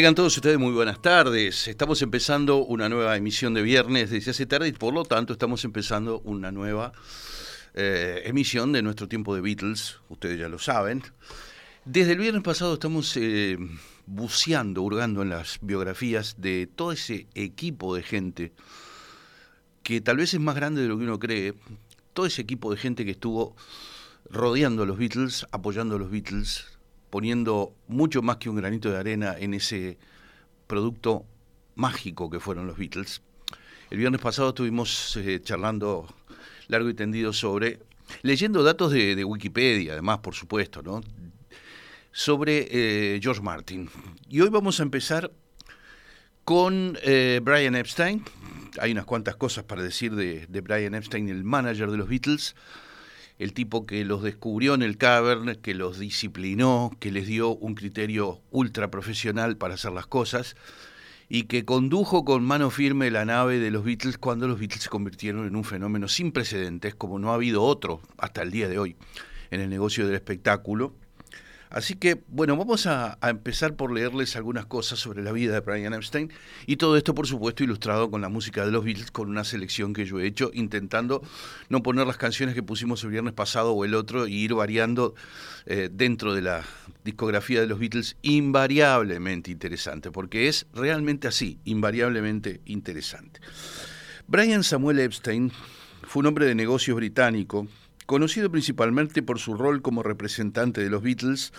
Tengan todos ustedes muy buenas tardes. Estamos empezando una nueva emisión de viernes desde hace tarde y por lo tanto estamos empezando una nueva eh, emisión de nuestro tiempo de Beatles. Ustedes ya lo saben. Desde el viernes pasado estamos eh, buceando, hurgando en las biografías de todo ese equipo de gente que tal vez es más grande de lo que uno cree. Todo ese equipo de gente que estuvo rodeando a los Beatles, apoyando a los Beatles, poniendo mucho más que un granito de arena en ese producto mágico que fueron los Beatles. El viernes pasado estuvimos eh, charlando largo y tendido sobre, leyendo datos de, Wikipedia, además, por supuesto, ¿no? sobre eh, George Martin. Y hoy vamos a empezar con eh, Brian Epstein. Hay unas cuantas cosas para decir de, de Brian Epstein, el manager de los Beatles el tipo que los descubrió en el cavern, que los disciplinó, que les dio un criterio ultra profesional para hacer las cosas y que condujo con mano firme la nave de los Beatles cuando los Beatles se convirtieron en un fenómeno sin precedentes, como no ha habido otro hasta el día de hoy en el negocio del espectáculo Así que, bueno, vamos a, empezar por leerles algunas cosas sobre la vida de Brian Epstein y todo esto, por supuesto, ilustrado con la música de los Beatles, con una selección que yo he hecho, intentando no poner las canciones que pusimos el viernes pasado o el otro y ir variando eh, dentro de la discografía de los Beatles, invariablemente interesante, porque es realmente así, invariablemente interesante. Brian Samuel Epstein fue un hombre de negocios británico conocido principalmente por su rol como representante de los Beatles,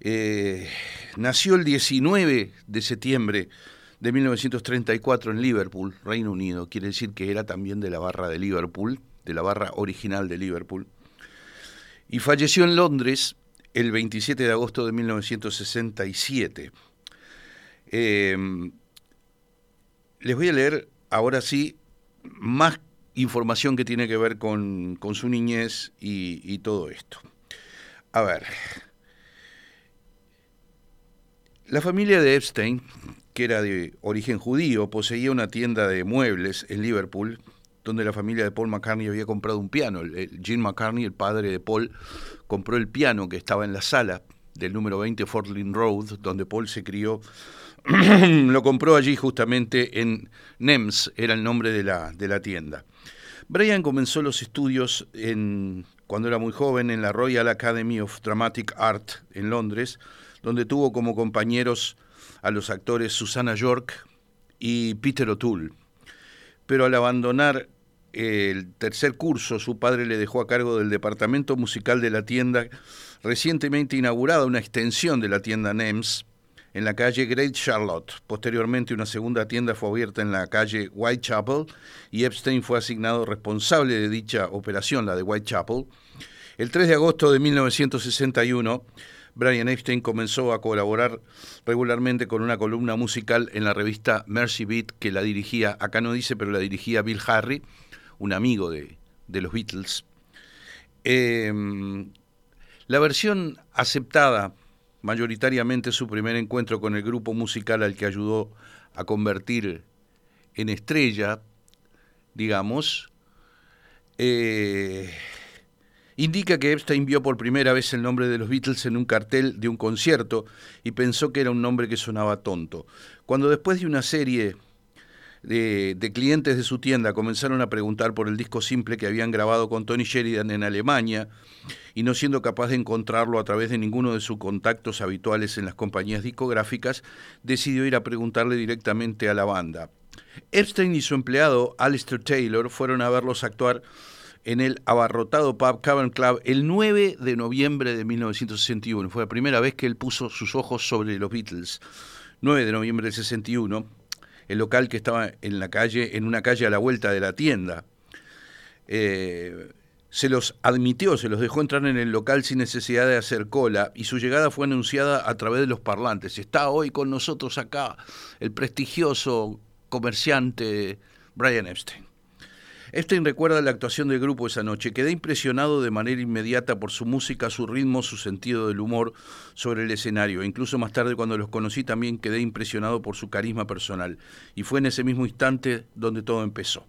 eh, nació el 19 de septiembre de 1934 en Liverpool, Reino Unido. Quiere decir que era también de la barra de Liverpool, de la barra original de Liverpool. Y falleció en Londres el 27 de agosto de 1967. Eh, les voy a leer ahora sí más información que tiene que ver con, su niñez y, todo esto. A ver, la familia de Epstein, que era de origen judío, poseía una tienda de muebles en Liverpool, donde la familia de Paul McCartney había comprado un piano. Jim McCartney, el padre de Paul, compró el piano que estaba en la sala del número 20 Fort Road, donde Paul se crió. Lo compró allí justamente en Nems, era el nombre de la, de la tienda. Brian comenzó los estudios en, cuando era muy joven en la Royal Academy of Dramatic Art en Londres, donde tuvo como compañeros a los actores Susana York y Peter O'Toole. Pero al abandonar el tercer curso, su padre le dejó a cargo del departamento musical de la tienda recientemente inaugurada, una extensión de la tienda NEMS, en la calle Great Charlotte. Posteriormente una segunda tienda fue abierta en la calle Whitechapel y Epstein fue asignado responsable de dicha operación, la de Whitechapel. El 3 de agosto de 1961, Brian Epstein comenzó a colaborar regularmente con una columna musical en la revista Mercy Beat que la dirigía, acá no dice, pero la dirigía Bill Harry, un amigo de, los Beatles. Em, la versión aceptada mayoritariamente su primer encuentro con el grupo musical al que ayudó a convertir en estrella, digamos, eh, indica que Epstein vio por primera vez el nombre de los Beatles en un cartel de un concierto y pensó que era un nombre que sonaba tonto. Cuando después de una serie de, clientes de su tienda comenzaron a preguntar por el disco simple que habían grabado con Tony Sheridan en Alemania y no siendo capaz de encontrarlo a través de ninguno de sus contactos habituales en las compañías discográficas, decidió ir a preguntarle directamente a la banda. Epstein y su empleado Alistair Taylor fueron a verlos actuar en el abarrotado pub Cavern Club el 9 de noviembre de 1961. Fue la primera vez que él puso sus ojos sobre los Beatles. 9 de noviembre del 61 el local que estaba en la calle, en una calle a la vuelta de la tienda. Eh, se los admitió, se los dejó entrar en el local sin necesidad de hacer cola y su llegada fue anunciada a través de los parlantes. Está hoy con nosotros acá el prestigioso comerciante Brian Epstein. Epstein recuerda la actuación del grupo esa noche. Quedé impresionado de manera inmediata por su música, su ritmo, su sentido del humor sobre el escenario. Incluso más tarde, cuando los conocí, también quedé impresionado por su carisma personal. Y fue en ese mismo instante donde todo empezó.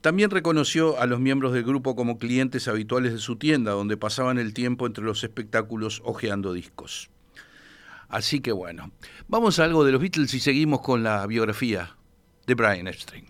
También reconoció a los miembros del grupo como clientes habituales de su tienda, donde pasaban el tiempo entre los espectáculos hojeando discos. Así que bueno, vamos a algo de los Beatles y seguimos con la biografía de Brian Epstein.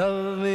love me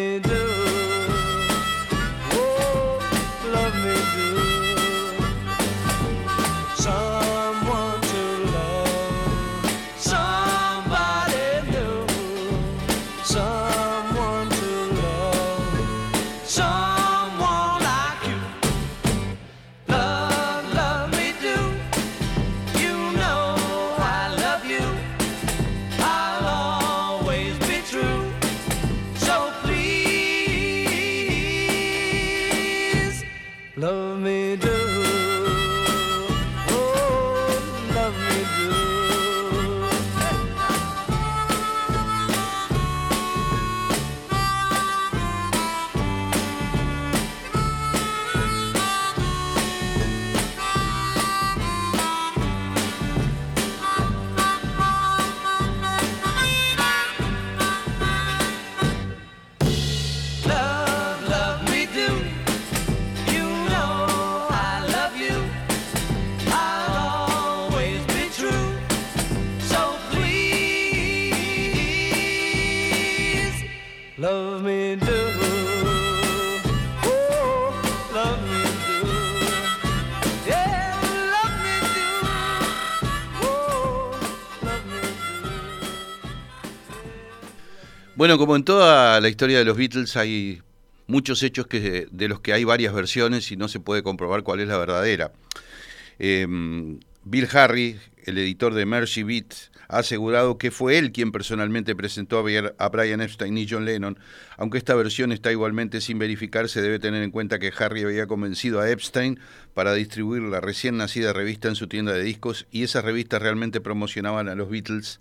Bueno, como en toda la historia de los Beatles hay muchos hechos que, de los que hay varias versiones y no se puede comprobar cuál es la verdadera. Em, Bill Harry, el editor de Mercy Beat, ha asegurado que fue él quien personalmente presentó a Brian Epstein y John Lennon. Aunque esta versión está igualmente sin verificar, se debe tener en cuenta que Harry había convencido a Epstein para distribuir la recién nacida revista en su tienda de discos y esas revistas realmente promocionaban a los Beatles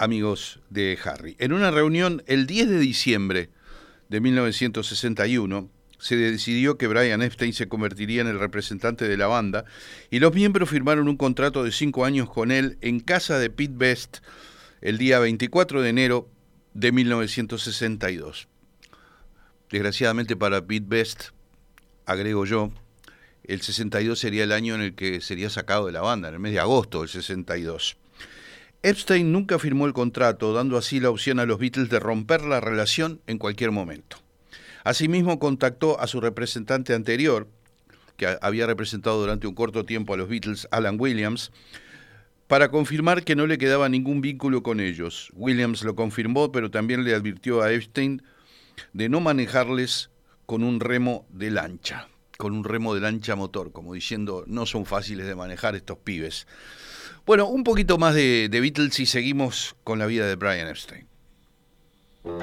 amigos de Harry. En una reunión el 10 de diciembre de 1961, se decidió que Brian Epstein se convertiría en el representante de la banda y los miembros firmaron un contrato de cinco años con él en casa de Pete Best el día 24 de enero de 1962. Desgraciadamente para Pete Best, agrego yo, el 62 sería el año en el que sería sacado de la banda, en el mes de agosto del 62. Epstein nunca firmó el contrato, dando así la opción a los Beatles de romper la relación en cualquier momento. Asimismo, contactó a su representante anterior, que había representado durante un corto tiempo a los Beatles, Alan Williams, para confirmar que no le quedaba ningún vínculo con ellos. Williams lo confirmó, pero también le advirtió a Epstein de no manejarles con un remo de lancha, con un remo de lancha motor, como diciendo, no son fáciles de manejar estos pibes. Bueno, un poquito más de, de Beatles y seguimos con la vida de Brian Epstein. The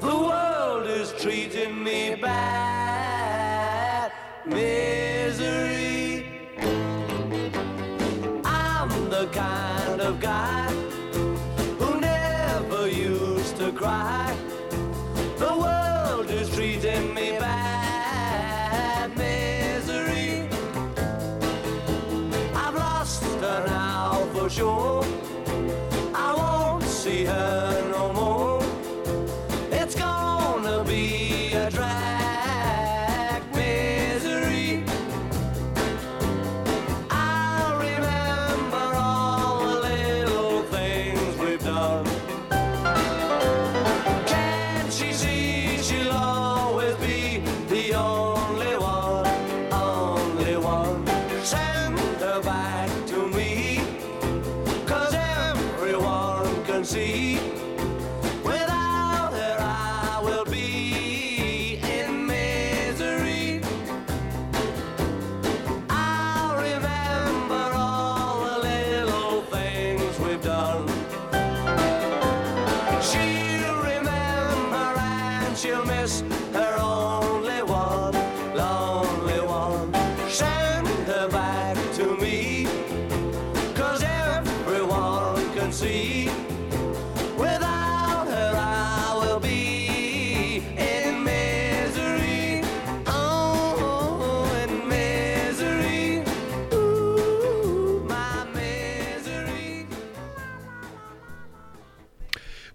world is treating me bad, misery. I'm the kind of guy who never used to cry. The world is treating me bad, sure.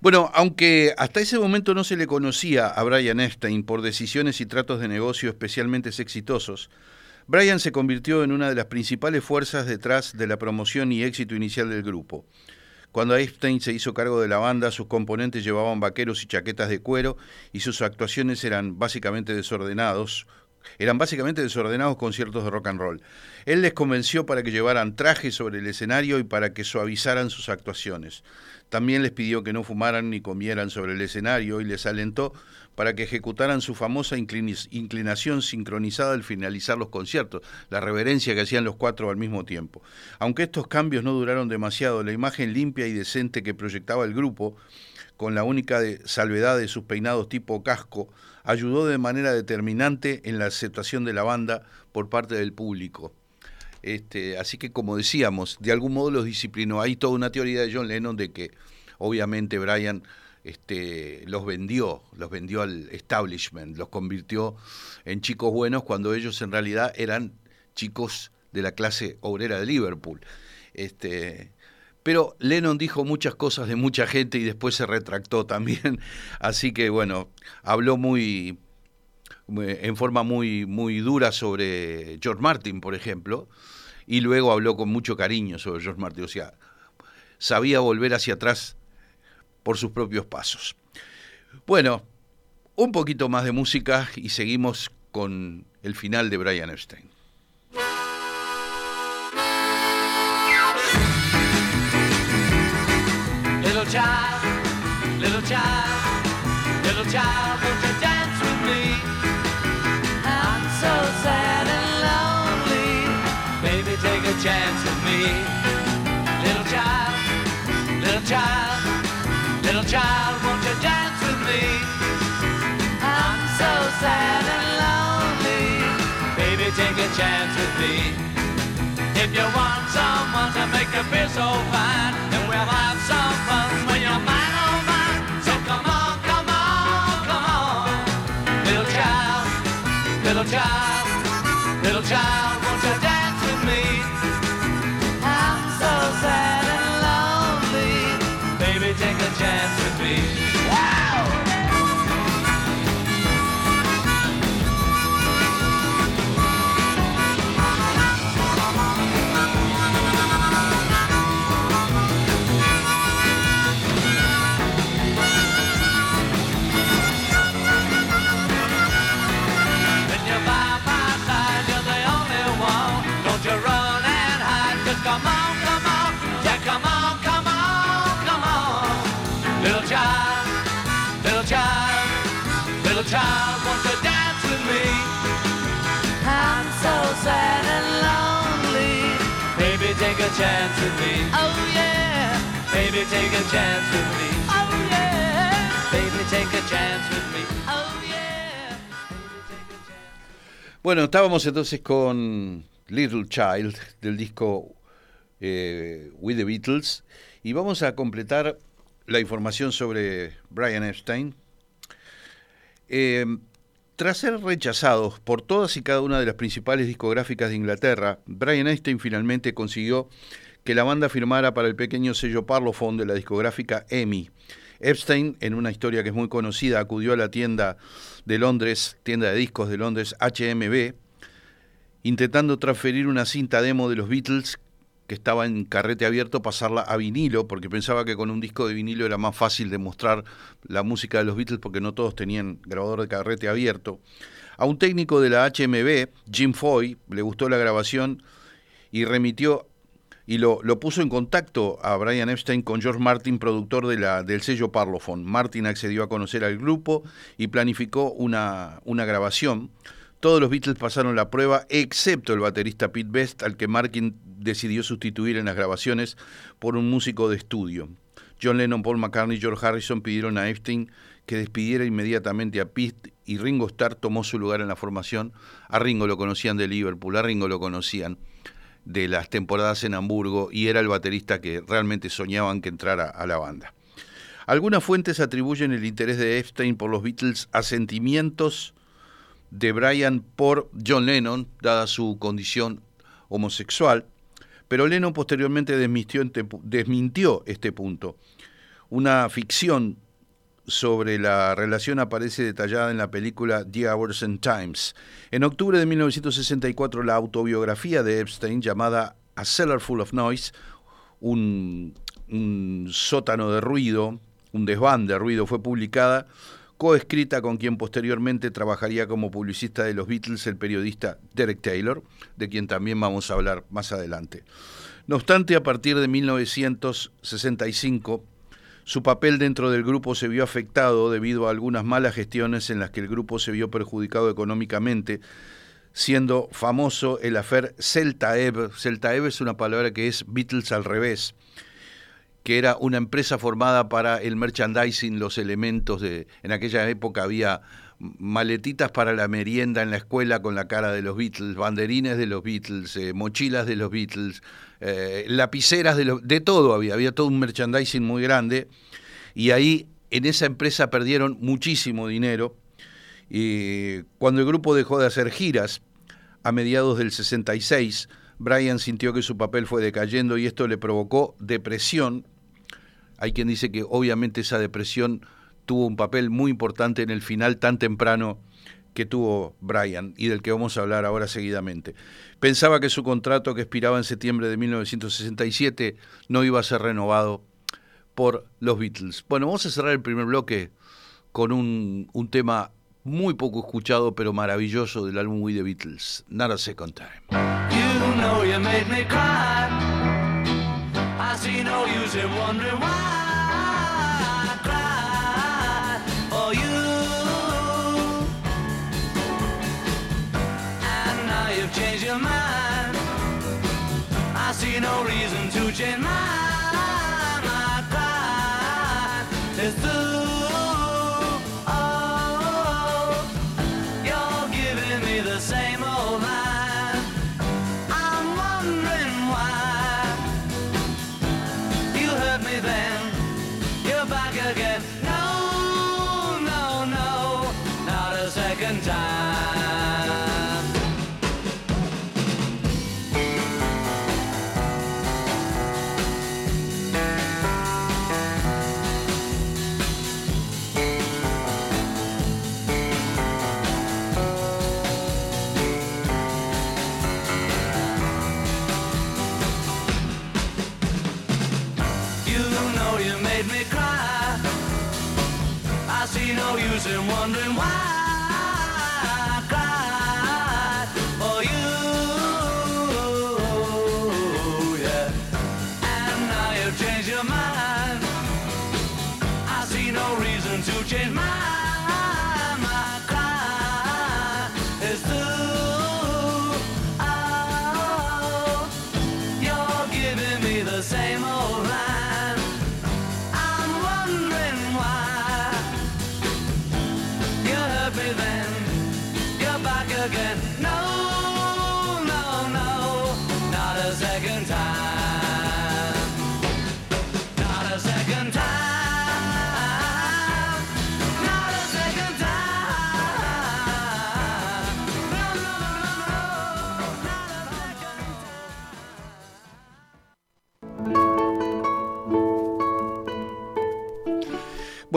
Bueno, aunque hasta ese momento no se le conocía a Brian Epstein por decisiones y tratos de negocio especialmente exitosos, Brian se convirtió en una de las principales fuerzas detrás de la promoción y éxito inicial del grupo. Cuando Epstein se hizo cargo de la banda, sus componentes llevaban vaqueros y chaquetas de cuero y sus actuaciones eran básicamente desordenados, eran básicamente desordenados conciertos de rock and roll. Él les convenció para que llevaran trajes sobre el escenario y para que suavizaran sus actuaciones. También les pidió que no fumaran ni comieran sobre el escenario y les alentó para que ejecutaran su famosa inclinación sincronizada al finalizar los conciertos, la reverencia que hacían los cuatro al mismo tiempo. Aunque estos cambios no duraron demasiado, la imagen limpia y decente que proyectaba el grupo, con la única salvedad de sus peinados tipo casco, ayudó de manera determinante en la aceptación de la banda por parte del público. Este, así que como decíamos, de algún modo los disciplinó. Hay toda una teoría de John Lennon de que obviamente Brian este, los vendió, los vendió al establishment, los convirtió en chicos buenos cuando ellos en realidad eran chicos de la clase obrera de Liverpool. Este, pero Lennon dijo muchas cosas de mucha gente y después se retractó también. Así que bueno, habló muy, en forma muy, muy dura sobre George Martin, por ejemplo, y luego habló con mucho cariño sobre George Martin. O sea, sabía volver hacia atrás por sus propios pasos. Bueno, un poquito más de música y seguimos con el final de Brian Epstein. Little child, little child, little child, won't you dance with me? I'm so sad and lonely. Baby, take a chance with me. Little child, little child, little child, won't you dance with me? I'm so sad and lonely. Baby, take a chance with me. If you want someone to make you feel so fine, then we'll have some child, won't you dance with me? I'm so sad and lonely. Baby, take a chance with me. Child, won't you dance with me? I'm so sad and lonely. Baby, take a chance with me. Oh yeah. Baby, take a chance with me. Oh yeah. Baby, take a chance with me. Oh yeah. Baby, take a chance. Bueno, estábamos entonces con Little Child del disco eh, With the Beatles y vamos a completar la información sobre Brian Epstein. Eh, tras ser rechazados por todas y cada una de las principales discográficas de Inglaterra, Brian Epstein finalmente consiguió que la banda firmara para el pequeño sello Parlophone de la discográfica EMI. Epstein, en una historia que es muy conocida, acudió a la tienda de Londres, tienda de discos de Londres, HMB, intentando transferir una cinta demo de los Beatles que estaba en carrete abierto, pasarla a vinilo, porque pensaba que con un disco de vinilo era más fácil demostrar la música de los Beatles, porque no todos tenían grabador de carrete abierto. A un técnico de la HMB, Jim Foy, le gustó la grabación y remitió y lo, lo, puso en contacto a Brian Epstein con George Martin, productor del sello Parlophone. Martin accedió a conocer al grupo y planificó una, una grabación. Todos los Beatles pasaron la prueba, excepto el baterista Pete Best, al que Martin decidió sustituir en las grabaciones por un músico de estudio. John Lennon, Paul McCartney y George Harrison pidieron a Epstein que despidiera inmediatamente a Pete y Ringo Starr tomó su lugar en la formación. A Ringo lo conocían de Liverpool, a Ringo lo conocían de las temporadas en Hamburgo y era el baterista que realmente soñaban que entrara a la banda. Algunas fuentes atribuyen el interés de Epstein por los Beatles a sentimientos de Brian por John Lennon, dada su condición homosexual, pero Lennon posteriormente desmintió, desmintió este punto. Una ficción sobre la relación aparece detallada en la película The Hours and Times. En octubre de 1964, la autobiografía de Epstein, llamada A Cellar Full of Noise, un, un sótano de ruido, un desván de ruido, fue publicada, coescrita con quien posteriormente trabajaría como publicista de los Beatles, el periodista Derek Taylor, de quien también vamos a hablar más adelante. No obstante, a partir de 1965, su papel dentro del grupo se vio afectado debido a algunas malas gestiones en las que el grupo se vio perjudicado económicamente, siendo famoso el afer Celtaeb. Celtaeb es una palabra que es Beatles al revés, que era una empresa formada para el merchandising, los elementos de... En aquella época había maletitas para la merienda en la escuela con la cara de los Beatles, banderines de los Beatles, eh, mochilas de los Beatles, eh, lapiceras de, los, de todo había, había todo un merchandising muy grande y ahí en esa empresa perdieron muchísimo dinero y cuando el grupo dejó de hacer giras a mediados del 66, Brian sintió que su papel fue decayendo y esto le provocó depresión. Hay quien dice que obviamente esa depresión tuvo un papel muy importante en el final tan temprano que tuvo Brian y del que vamos a hablar ahora seguidamente. Pensaba que su contrato que expiraba en septiembre de 1967 no iba a ser renovado por los Beatles. Bueno, vamos a cerrar el primer bloque con un, tema muy poco escuchado pero maravilloso del álbum We The Beatles, Not a Second Time. You know you made me cry. Cause you're wondering why?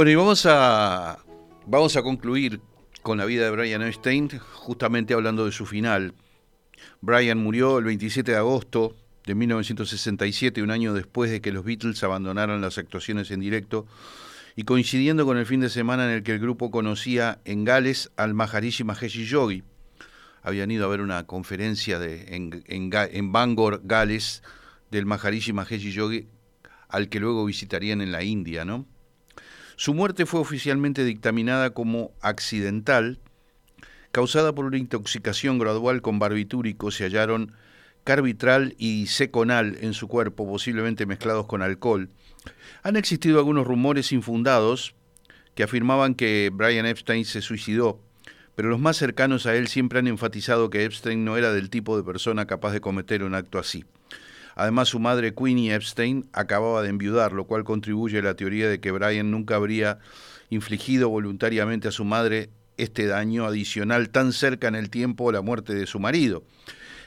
Bueno, y vamos a, vamos a concluir con la vida de Brian Epstein, justamente hablando de su final. Brian murió el 27 de agosto de 1967, un año después de que los Beatles abandonaran las actuaciones en directo y coincidiendo con el fin de semana en el que el grupo conocía en Gales al Maharishi Mahesh Yogi. Habían ido a ver una conferencia de, en, en, en Bangor, Gales, del Maharishi Mahesh Yogi, al que luego visitarían en la India, ¿no? Su muerte fue oficialmente dictaminada como accidental, causada por una intoxicación gradual con barbitúricos. Se hallaron carbitral y seconal en su cuerpo, posiblemente mezclados con alcohol. Han existido algunos rumores infundados que afirmaban que Brian Epstein se suicidó, pero los más cercanos a él siempre han enfatizado que Epstein no era del tipo de persona capaz de cometer un acto así. Además, su madre Queenie Epstein acababa de enviudar, lo cual contribuye a la teoría de que Brian nunca habría infligido voluntariamente a su madre este daño adicional tan cerca en el tiempo de la muerte de su marido.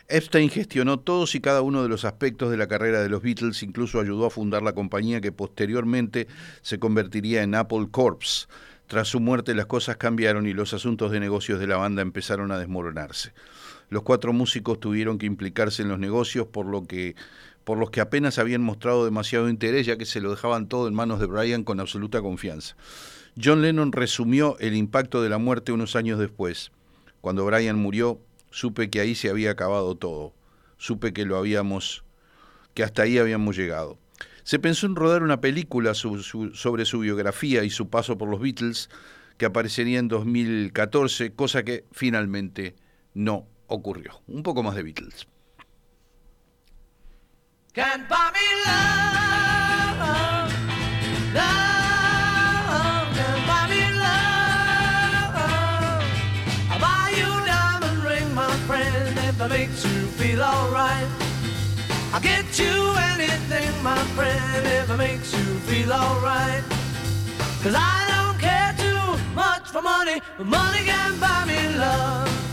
Epstein gestionó todos y cada uno de los aspectos de la carrera de los Beatles, incluso ayudó a fundar la compañía que posteriormente se convertiría en Apple Corps. Tras su muerte las cosas cambiaron y los asuntos de negocios de la banda empezaron a desmoronarse. Los cuatro músicos tuvieron que implicarse en los negocios por lo que por los que apenas habían mostrado demasiado interés ya que se lo dejaban todo en manos de Brian con absoluta confianza. John Lennon resumió el impacto de la muerte unos años después. Cuando Brian murió, supe que ahí se había acabado todo. Supe que lo habíamos que hasta ahí habíamos llegado. Se pensó en rodar una película sobre su biografía y su paso por los Beatles que aparecería en 2014, cosa que finalmente no ocurrió. Un poco más de Beatles. Can't buy me love, love, it makes you feel alright. I'll get you anything, my friend, if it makes you feel alright. Cause I don't care too much for money, but money can buy me love.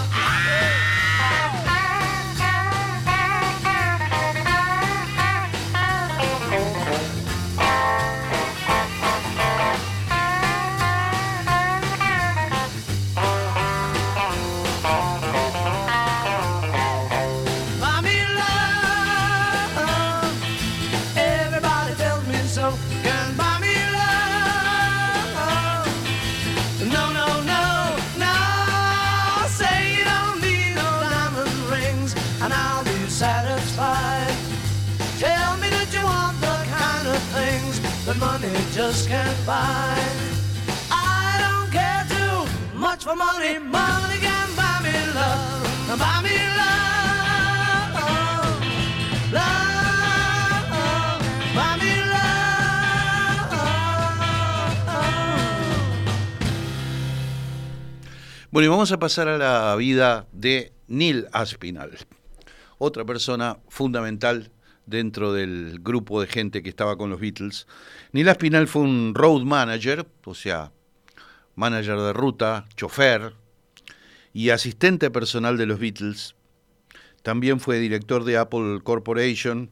Much for money. Bueno, y vamos a pasar a la vida de Neil Aspinall, otra persona fundamental dentro del grupo de gente que estaba con los Beatles. Neil Aspinall fue un road manager, o sea, manager de ruta, chofer y asistente personal de los Beatles. También fue director de Apple Corporation.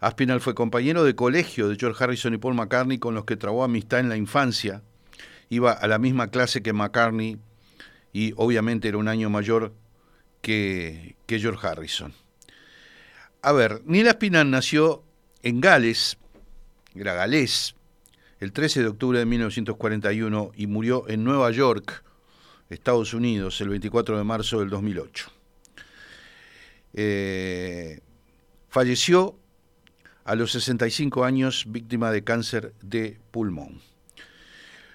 Aspinall fue compañero de colegio de George Harrison y Paul McCartney con los que trabó amistad en la infancia. Iba a la misma clase que McCartney y obviamente era un año mayor que, que George Harrison. A ver, Neil Aspinall nació en Gales, era galés, el 13 de octubre de 1941 y murió en Nueva York, Estados Unidos, el 24 de marzo del 2008. Eh, falleció a los 65 años víctima de cáncer de pulmón.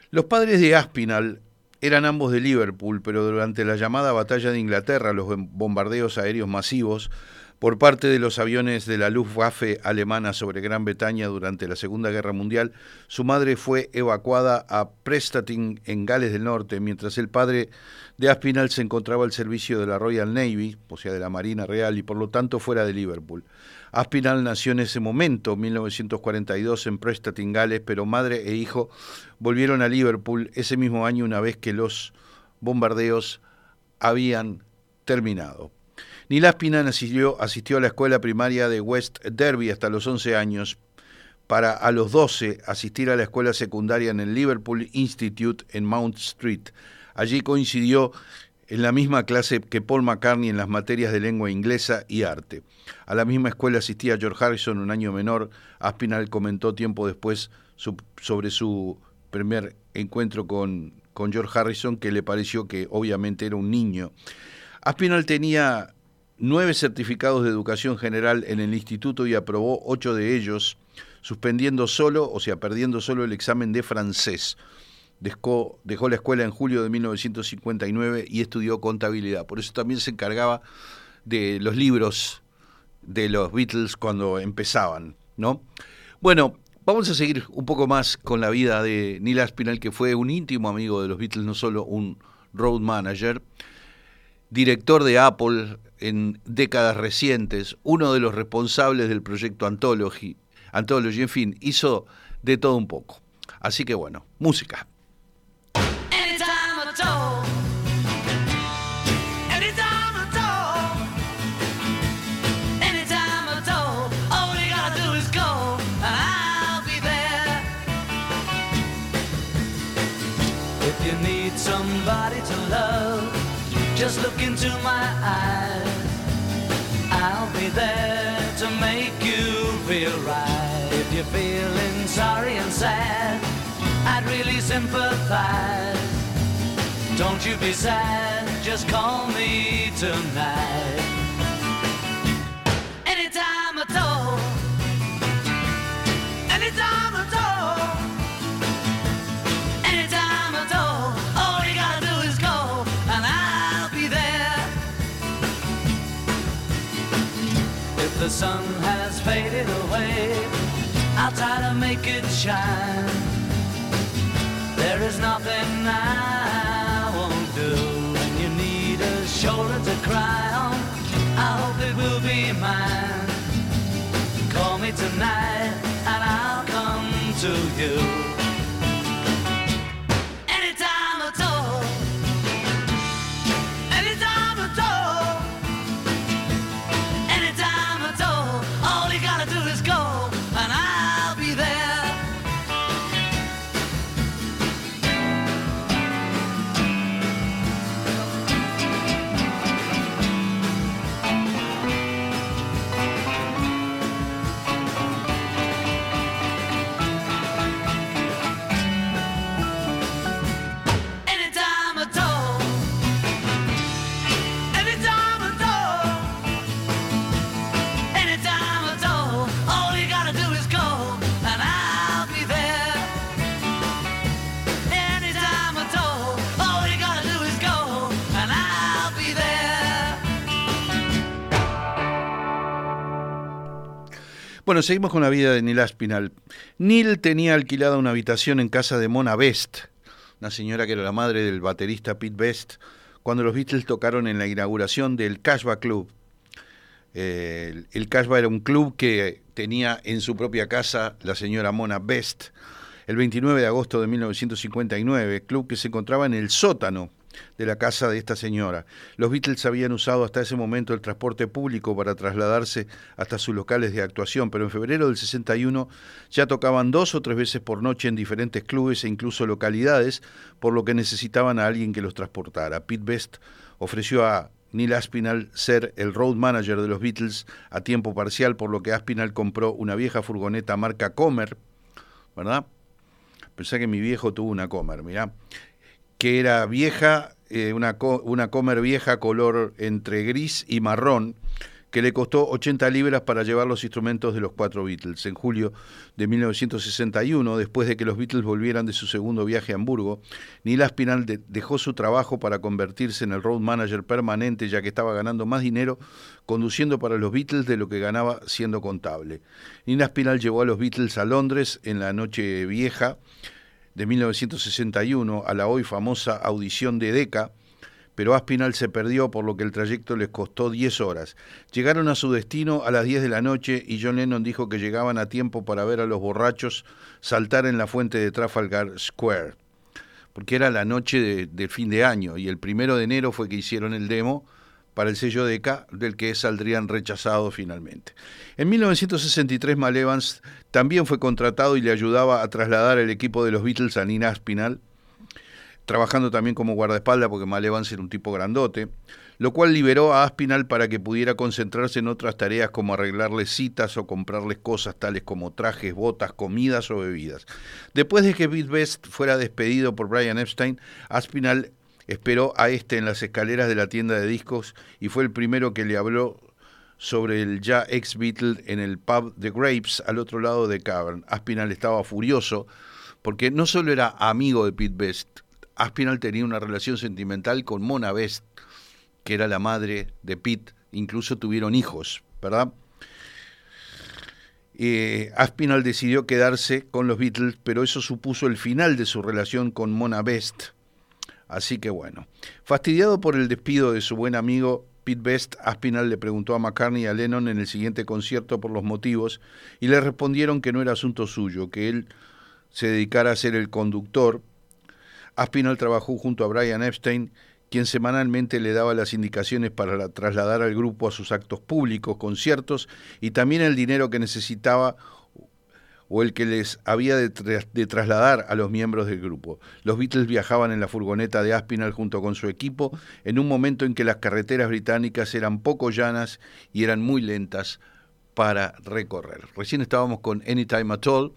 Los padres de Aspinall eran ambos de Liverpool, pero durante la llamada Batalla de Inglaterra, los bombardeos aéreos masivos por parte de los aviones de la Luftwaffe alemana sobre Gran Bretaña durante la Segunda Guerra Mundial, su madre fue evacuada a Prestatyn en Gales del Norte, mientras el padre de Aspinall se encontraba al servicio de la Royal Navy, o sea, de la Marina Real, y por lo tanto fuera de Liverpool. Aspinall nació en ese momento, 1942, en Prestatyn, Gales, pero madre e hijo volvieron a Liverpool ese mismo año una vez que los bombardeos habían terminado. Neil Aspinall asistió, asistió a la escuela primaria de West Derby hasta los 11 años, para a los 12 asistir a la escuela secundaria en el Liverpool Institute en Mount Street. Allí coincidió en la misma clase que Paul McCartney en las materias de lengua inglesa y arte. A la misma escuela asistía George Harrison, un año menor. Aspinall comentó tiempo después sobre su primer encuentro con, con George Harrison, que le pareció que obviamente era un niño. Aspinall tenía nueve certificados de educación general en el instituto y aprobó ocho de ellos, suspendiendo solo, o sea, perdiendo solo el examen de francés. Dejó, la escuela en julio de 1959 y estudió contabilidad. Por eso también se encargaba de los libros de los Beatles cuando empezaban, ¿no? Bueno, vamos a seguir un poco más con la vida de Neil Aspinall, que fue un íntimo amigo de los Beatles, no solo un road manager, director de Apple, en décadas recientes, uno de los responsables del proyecto Anthology, Anthology, en fin, hizo de todo un poco. Así que bueno, música. somebody to love, just look into my eyes. Be there to make you feel right. If you're feeling sorry and sad, I'd really sympathize. Don't you be sad, just call me tonight. Anytime at all, anytime at all. The sun has faded away, I'll try to make it shine. There is nothing I won't do when you need a shoulder to cry on. I hope it will be mine. Call me tonight and I'll come to you. Bueno, seguimos con la vida de Neil Aspinall. Neil tenía alquilada una habitación en casa de Mona Best, una señora que era la madre del baterista Pete Best, cuando los Beatles tocaron en la inauguración del Cashback Club. Eh, el Cashback era un club que tenía en su propia casa la señora Mona Best. El 29 de agosto de 1959, club que se encontraba en el sótano de la casa de esta señora. Los Beatles habían usado hasta ese momento el transporte público para trasladarse hasta sus locales de actuación, pero en febrero del 61 ya tocaban dos o tres veces por noche en diferentes clubes e incluso localidades, por lo que necesitaban a alguien que los transportara. Pete Best ofreció a Neil Aspinall ser el road manager de los Beatles a tiempo parcial, por lo que Aspinall compró una vieja furgoneta marca Comer, ¿verdad? Pensé que mi viejo tuvo una Comer, mirá que era vieja, eh, una, una Comer vieja color entre gris y marrón, que le costó 80 libras para llevar los instrumentos de los cuatro Beatles. En julio de 1961, después de que los Beatles volvieran de su segundo viaje a Hamburgo, Neil Aspinall de- dejó su trabajo para convertirse en el road manager permanente, ya que estaba ganando más dinero conduciendo para los Beatles de lo que ganaba siendo contable. Neil Aspinall llevó a los Beatles a Londres en la noche vieja de 1961 a la hoy famosa audición de Decca, pero Aspinall se perdió por lo que el trayecto les costó 10 horas. Llegaron a su destino a las 10 de la noche y John Lennon dijo que llegaban a tiempo para ver a los borrachos saltar en la fuente de Trafalgar Square, porque era la noche de, de fin de año y el primero de enero fue que hicieron el demo para el sello Decca, del que saldrían rechazados finalmente. En 1963, Mal Evans también fue contratado y le ayudaba a trasladar el equipo de los Beatles a Nina Aspinall, trabajando también como guardaespaldas porque Mal Evans era un tipo grandote, lo cual liberó a Aspinall para que pudiera concentrarse en otras tareas como arreglarles citas o comprarles cosas tales como trajes, botas, comidas o bebidas. Después de que Pete Best fuera despedido por Brian Epstein, Aspinall esperó a este en las escaleras de la tienda de discos y fue el primero que le habló sobre el ya ex Beatle en el pub The Grapes al otro lado de Cavern. Aspinall estaba furioso porque no solo era amigo de Pete Best, Aspinall tenía una relación sentimental con Mona Best, que era la madre de Pete, incluso tuvieron hijos, ¿verdad? Eh, Aspinall decidió quedarse con los Beatles, pero eso supuso el final de su relación con Mona Best. Así que bueno, fastidiado por el despido de su buen amigo Pete Best, Aspinall le preguntó a McCartney y a Lennon en el siguiente concierto por los motivos y le respondieron que no era asunto suyo, que él se dedicara a ser el conductor. Aspinall trabajó junto a Brian Epstein, quien semanalmente le daba las indicaciones para la- trasladar al grupo a sus actos públicos, conciertos y también el dinero que necesitaba o el que les había de, tra- de trasladar a los miembros del grupo. Los Beatles viajaban en la furgoneta de Aspinall junto con su equipo en un momento en que las carreteras británicas eran poco llanas y eran muy lentas para recorrer. Recién estábamos con Anytime at All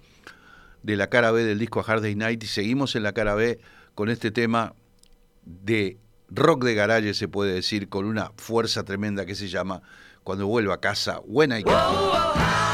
de la cara B del disco Hard Day Night y seguimos en la cara B con este tema de rock de garaje se puede decir con una fuerza tremenda que se llama Cuando vuelvo a casa, When I Get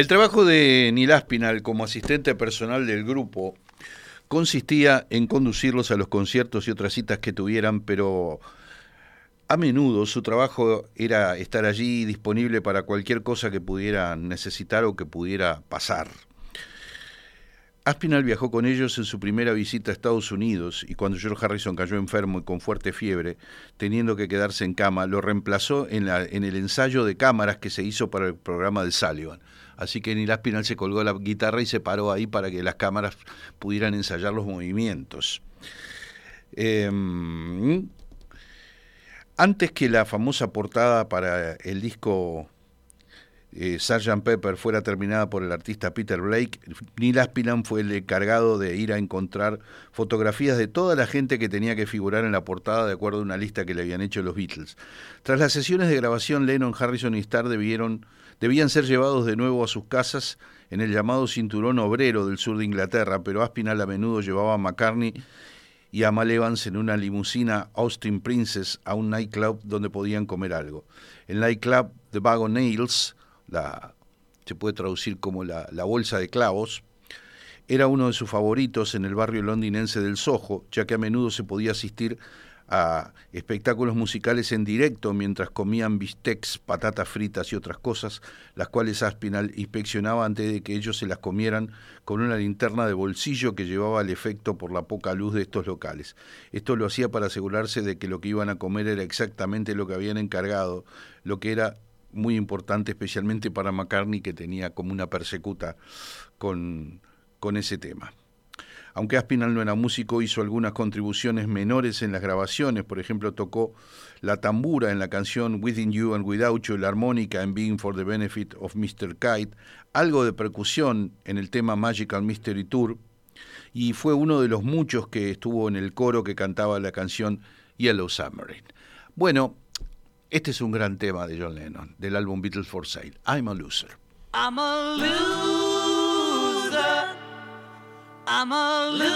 El trabajo de Neil Aspinall como asistente personal del grupo consistía en conducirlos a los conciertos y otras citas que tuvieran, pero A menudo su trabajo era estar allí disponible para cualquier cosa que pudiera necesitar o que pudiera pasar. Aspinall viajó con ellos en su primera visita a Estados Unidos y cuando George Harrison cayó enfermo y con fuerte fiebre, teniendo que quedarse en cama, lo reemplazó en, en el ensayo de cámaras que se hizo para el programa de Sullivan. Así que Neil Aspinall se colgó la guitarra y se paró ahí para que las cámaras pudieran ensayar los movimientos. Em, antes que la famosa portada para el disco eh, Sgt. Pepper fuera terminada por el artista Peter Blake, Neil Aspinall fue el encargado de ir a encontrar fotografías de toda la gente que tenía que figurar en la portada de acuerdo a una lista que le habían hecho los Beatles. Tras las sesiones de grabación, Lennon, Harrison y Starr debieron, debían ser llevados de nuevo a sus casas en el llamado cinturón obrero del sur de Inglaterra, pero Aspinall a menudo llevaba a McCartney y a Mal Evans en una limusina Austin Princess a un nightclub donde podían comer algo. El nightclub The Bag of Nails, la, se puede traducir como la, la bolsa de clavos, era uno de sus favoritos en el barrio londinense del Soho, ya que a menudo se podía asistir a espectáculos musicales en directo mientras comían bistecs, patatas fritas y otras cosas, las cuales Aspinall inspeccionaba antes de que ellos se las comieran con una linterna de bolsillo que llevaba el efecto por la poca luz de estos locales. Esto lo hacía para asegurarse de que lo que iban a comer era exactamente lo que habían encargado, lo que era muy importante especialmente para McCartney que tenía como una persecuta con, con ese tema. Aunque Aspinall no era músico, hizo algunas contribuciones menores en las grabaciones. Por ejemplo, tocó la tambura en la canción Within You and Without You, la armónica en Being for the Benefit of Mr. Kite, algo de percusión en el tema Magical Mystery Tour, y fue uno de los muchos que estuvo en el coro que cantaba la canción Yellow Submarine. Bueno, este es un gran tema de John Lennon, del álbum Beatles for Sale, I'm a Loser. I'm a loser. I'm a loser.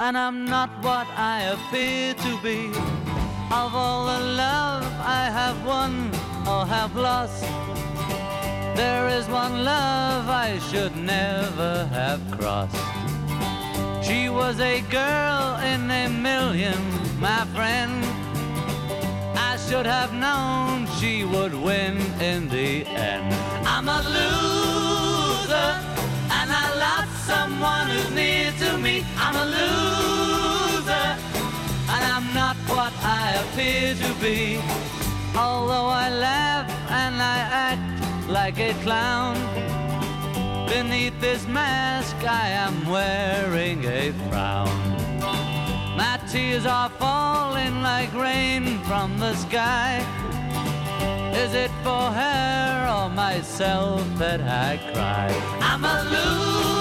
And I'm not what I appear to be. Of all the love I have won or have lost, there is one love I should never have crossed. She was a girl in a million, my friend. I should have known she would win in the end. I'm a loser, someone who's near to me. I'm a loser, and I'm not what I appear to be. Although I laugh and I act like a clown, beneath this mask I am wearing a frown. My tears are falling like rain from the sky. Is it for her or myself that I cry? I'm a loser,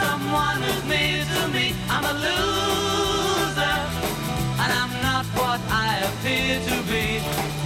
someone who's near to me. I'm a loser, and I'm not what I appear to be.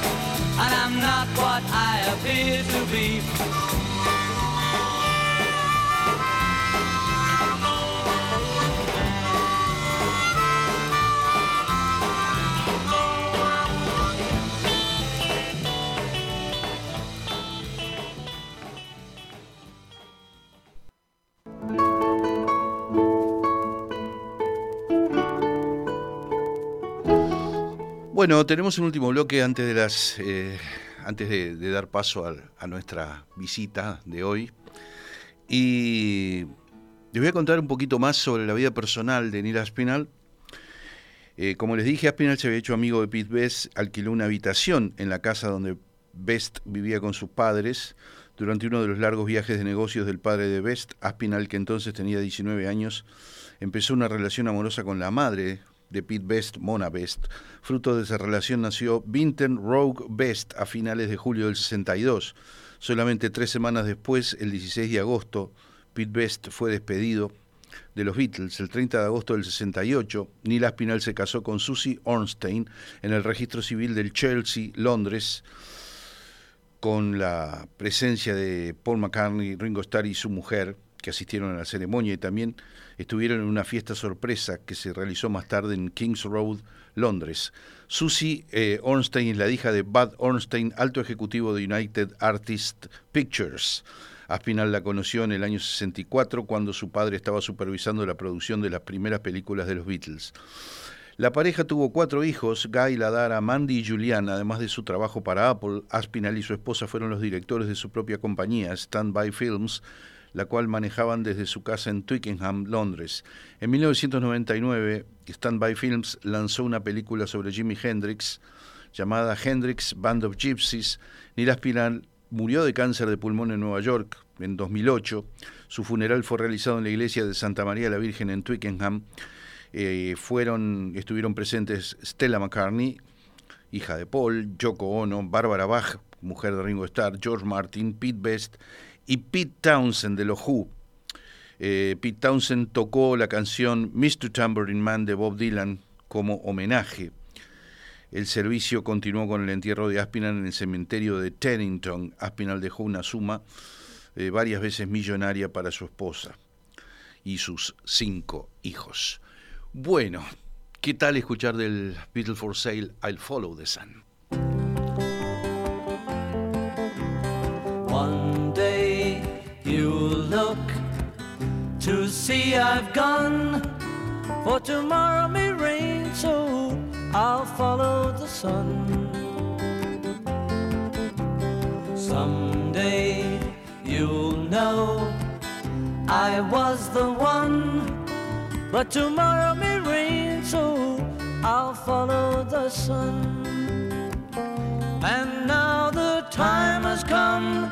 and I'm not what I appear to be. Bueno, tenemos un último bloque antes de las eh, antes de, dar paso a, nuestra visita de hoy. Y les voy a contar un poquito más sobre la vida personal de Neil Aspinall. Eh, como les dije, Aspinall se había hecho amigo de Pete Best, alquiló una habitación en la casa donde Best vivía con sus padres Durante uno de los largos viajes de negocios del padre de Best, Aspinall, que entonces tenía 19 años, empezó una relación amorosa con la madre de Pete Best, Mona Best. Fruto de esa relación nació Vinton Rogue Best a finales de julio del 62. Solamente tres semanas después, el 16 de agosto, Pete Best fue despedido de los Beatles. El 30 de agosto del 68, Neil Aspinall se casó con Susie Ornstein en el registro civil del Chelsea, Londres, con la presencia de Paul McCartney, Ringo Starr y su mujer, que asistieron a la ceremonia y también estuvieron en una fiesta sorpresa que se realizó más tarde en Kings Road, Londres. Susie eh, Ornstein es la hija de Bud Ornstein, alto ejecutivo de United Artists Pictures. Aspinall la conoció en el año 64 cuando su padre estaba supervisando la producción de las primeras películas de los Beatles. La pareja tuvo cuatro hijos, Guy, Ladara, Mandy y Julian. Además de su trabajo para Apple, Aspinall y su esposa fueron los directores de su propia compañía, Standby Films, la cual manejaban desde su casa en Twickenham, Londres. En 1999, Standby Films lanzó una película sobre Jimi Hendrix llamada Hendrix Band of Gypsies. Neil Aspinall murió de cáncer de pulmón en Nueva York en 2008. Su funeral fue realizado en la iglesia de Santa María la Virgen en Twickenham. Eh, fueron, estuvieron presentes Stella McCartney, hija de Paul, Yoko Ono, Barbara Bach, mujer de Ringo Starr, George Martin, Pete Best y Pete Townsend de los Who. Eh, Pete Townsend tocó la canción Mr. Tambourine Man de Bob Dylan como homenaje. El servicio continuó con el entierro de Aspinall en el cementerio de Tennington. Aspinall dejó una suma eh, varias veces millonaria para su esposa y sus cinco hijos. Bueno, ¿qué tal escuchar del Beatles for Sale I'll Follow the Sun? You'll look to see I've gone, for tomorrow may rain, so I'll follow the sun. Someday you'll know I was the one, but tomorrow may rain, so I'll follow the sun. And now the time has come,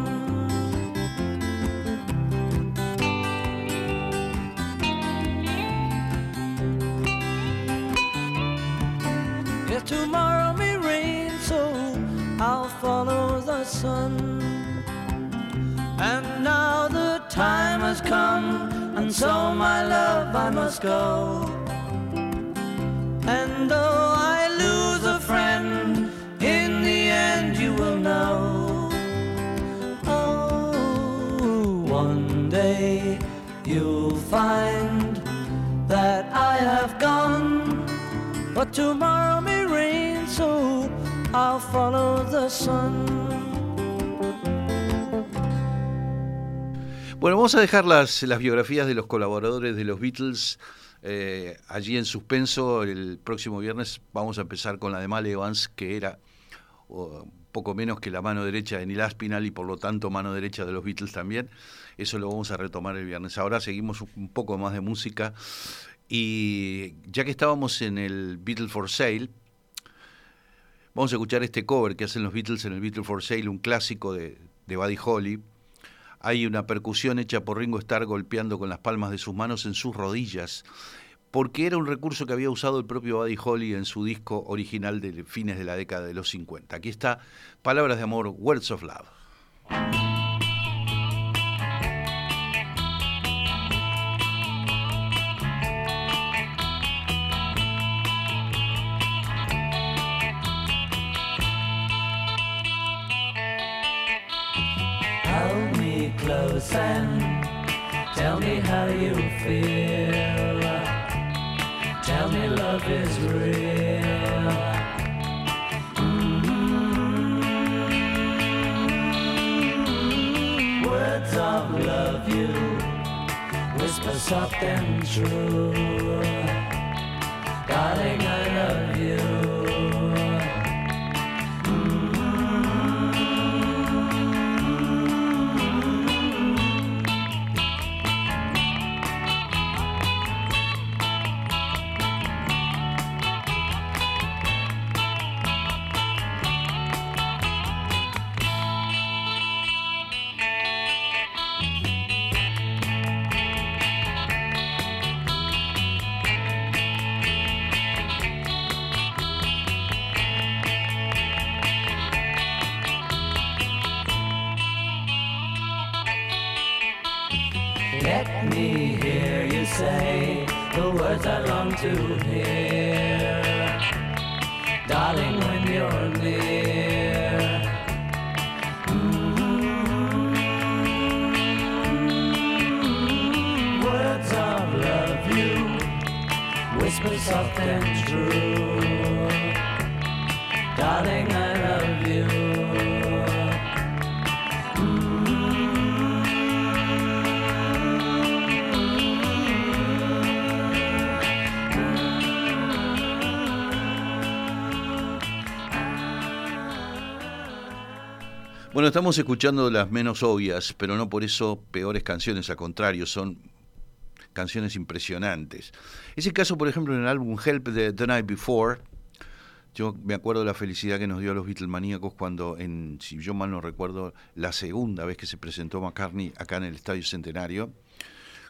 Tomorrow may rain, so I'll follow the sun. And now the time has come, and so my love I must go. And though I lose a friend, in the end you will know. Oh, one day you'll find that I have gone, but tomorrow may so I'll follow the sun. Bueno, vamos a dejar las, las biografías de los colaboradores de los Beatles eh, allí en suspenso. El próximo viernes vamos a empezar con la de Mal Evans, que era oh, poco menos que la mano derecha de Neil Aspinall y por lo tanto mano derecha de los Beatles también. Eso lo vamos a retomar el viernes. Ahora seguimos un poco más de música y ya que estábamos en el Beatles for Sale, vamos a escuchar este cover que hacen los Beatles en el Beatles for Sale, un clásico de, Buddy Holly. Hay una percusión hecha por Ringo Starr golpeando con las palmas de sus manos en sus rodillas, porque era un recurso que había usado el propio Buddy Holly en su disco original de fines de la década de los 50. Aquí está Palabras de Amor, Words of Love. Close and tell me how you feel. Tell me love is real. Mm-hmm. Words of love you whisper soft and true. Darling, I Bueno, estamos escuchando las menos obvias, pero no por eso peores canciones, al contrario, son canciones impresionantes. Es el caso, por ejemplo, en el álbum Help de The Night Before. Yo me acuerdo de la felicidad que nos dio a los Beatlemaníacos cuando, en, si yo mal no recuerdo, la segunda vez que se presentó McCartney acá en el Estadio Centenario,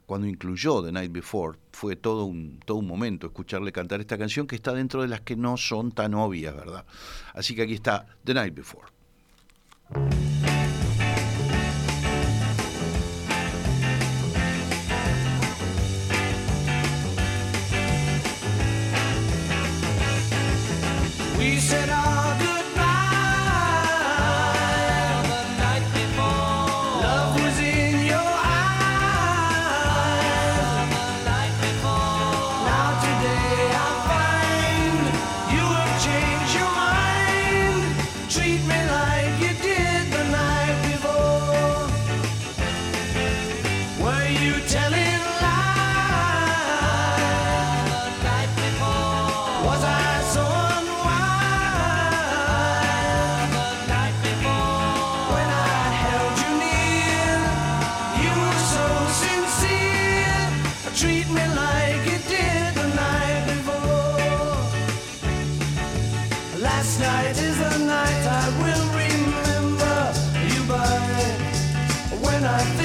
cuando incluyó The Night Before, fue todo un, todo un momento escucharle cantar esta canción que está dentro de las que no son tan obvias, ¿verdad? Así que aquí está The Night Before. We said oh, Night is the night I will remember you by. When I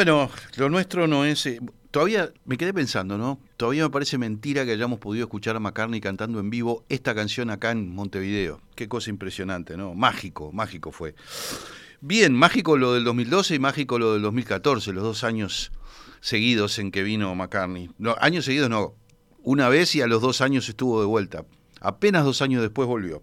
Bueno, lo nuestro no es... eh, todavía me quedé pensando, ¿no? Todavía me parece mentira que hayamos podido escuchar a McCartney cantando en vivo esta canción acá en Montevideo. Qué cosa impresionante, ¿no? Mágico, mágico fue. Bien, mágico lo del 2012 y mágico lo del 2014, los dos años seguidos en que vino McCartney. No, años seguidos no, una vez y a los dos años estuvo de vuelta. Apenas dos años después volvió.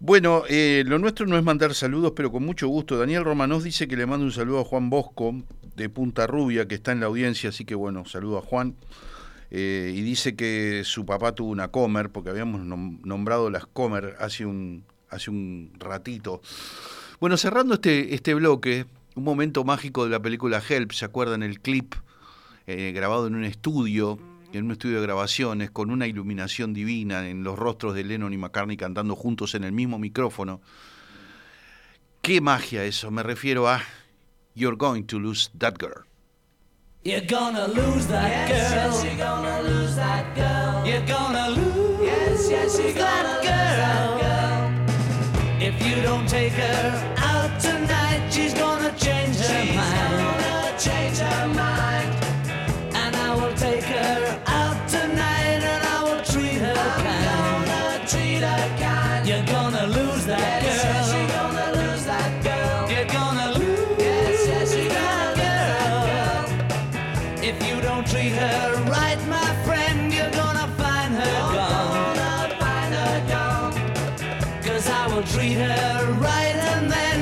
Bueno, eh, lo nuestro no es mandar saludos, pero con mucho gusto. Daniel Romanós dice que le manda un saludo a Juan Bosco de Punta Rubia, que está en la audiencia, así que bueno, saludo a Juan. eh, y dice que su papá tuvo una Comer, porque habíamos nom- nombrado las Comer hace un, hace un ratito. Bueno, cerrando este, este bloque, un momento mágico de la película Help, ¿se acuerdan el clip eh, grabado en un estudio, en un estudio de grabaciones, con una iluminación divina en los rostros de Lennon y McCartney cantando juntos en el mismo micrófono? ¿Qué magia eso? Me refiero a You're Going to Lose That Girl. You're gonna lose that girl. Yes, you're gonna lose that girl. You're gonna lose. Yes, yes, you're that girl. If you don't take her out tonight, she's gonna change her mind. Gonna change her mind. Right and then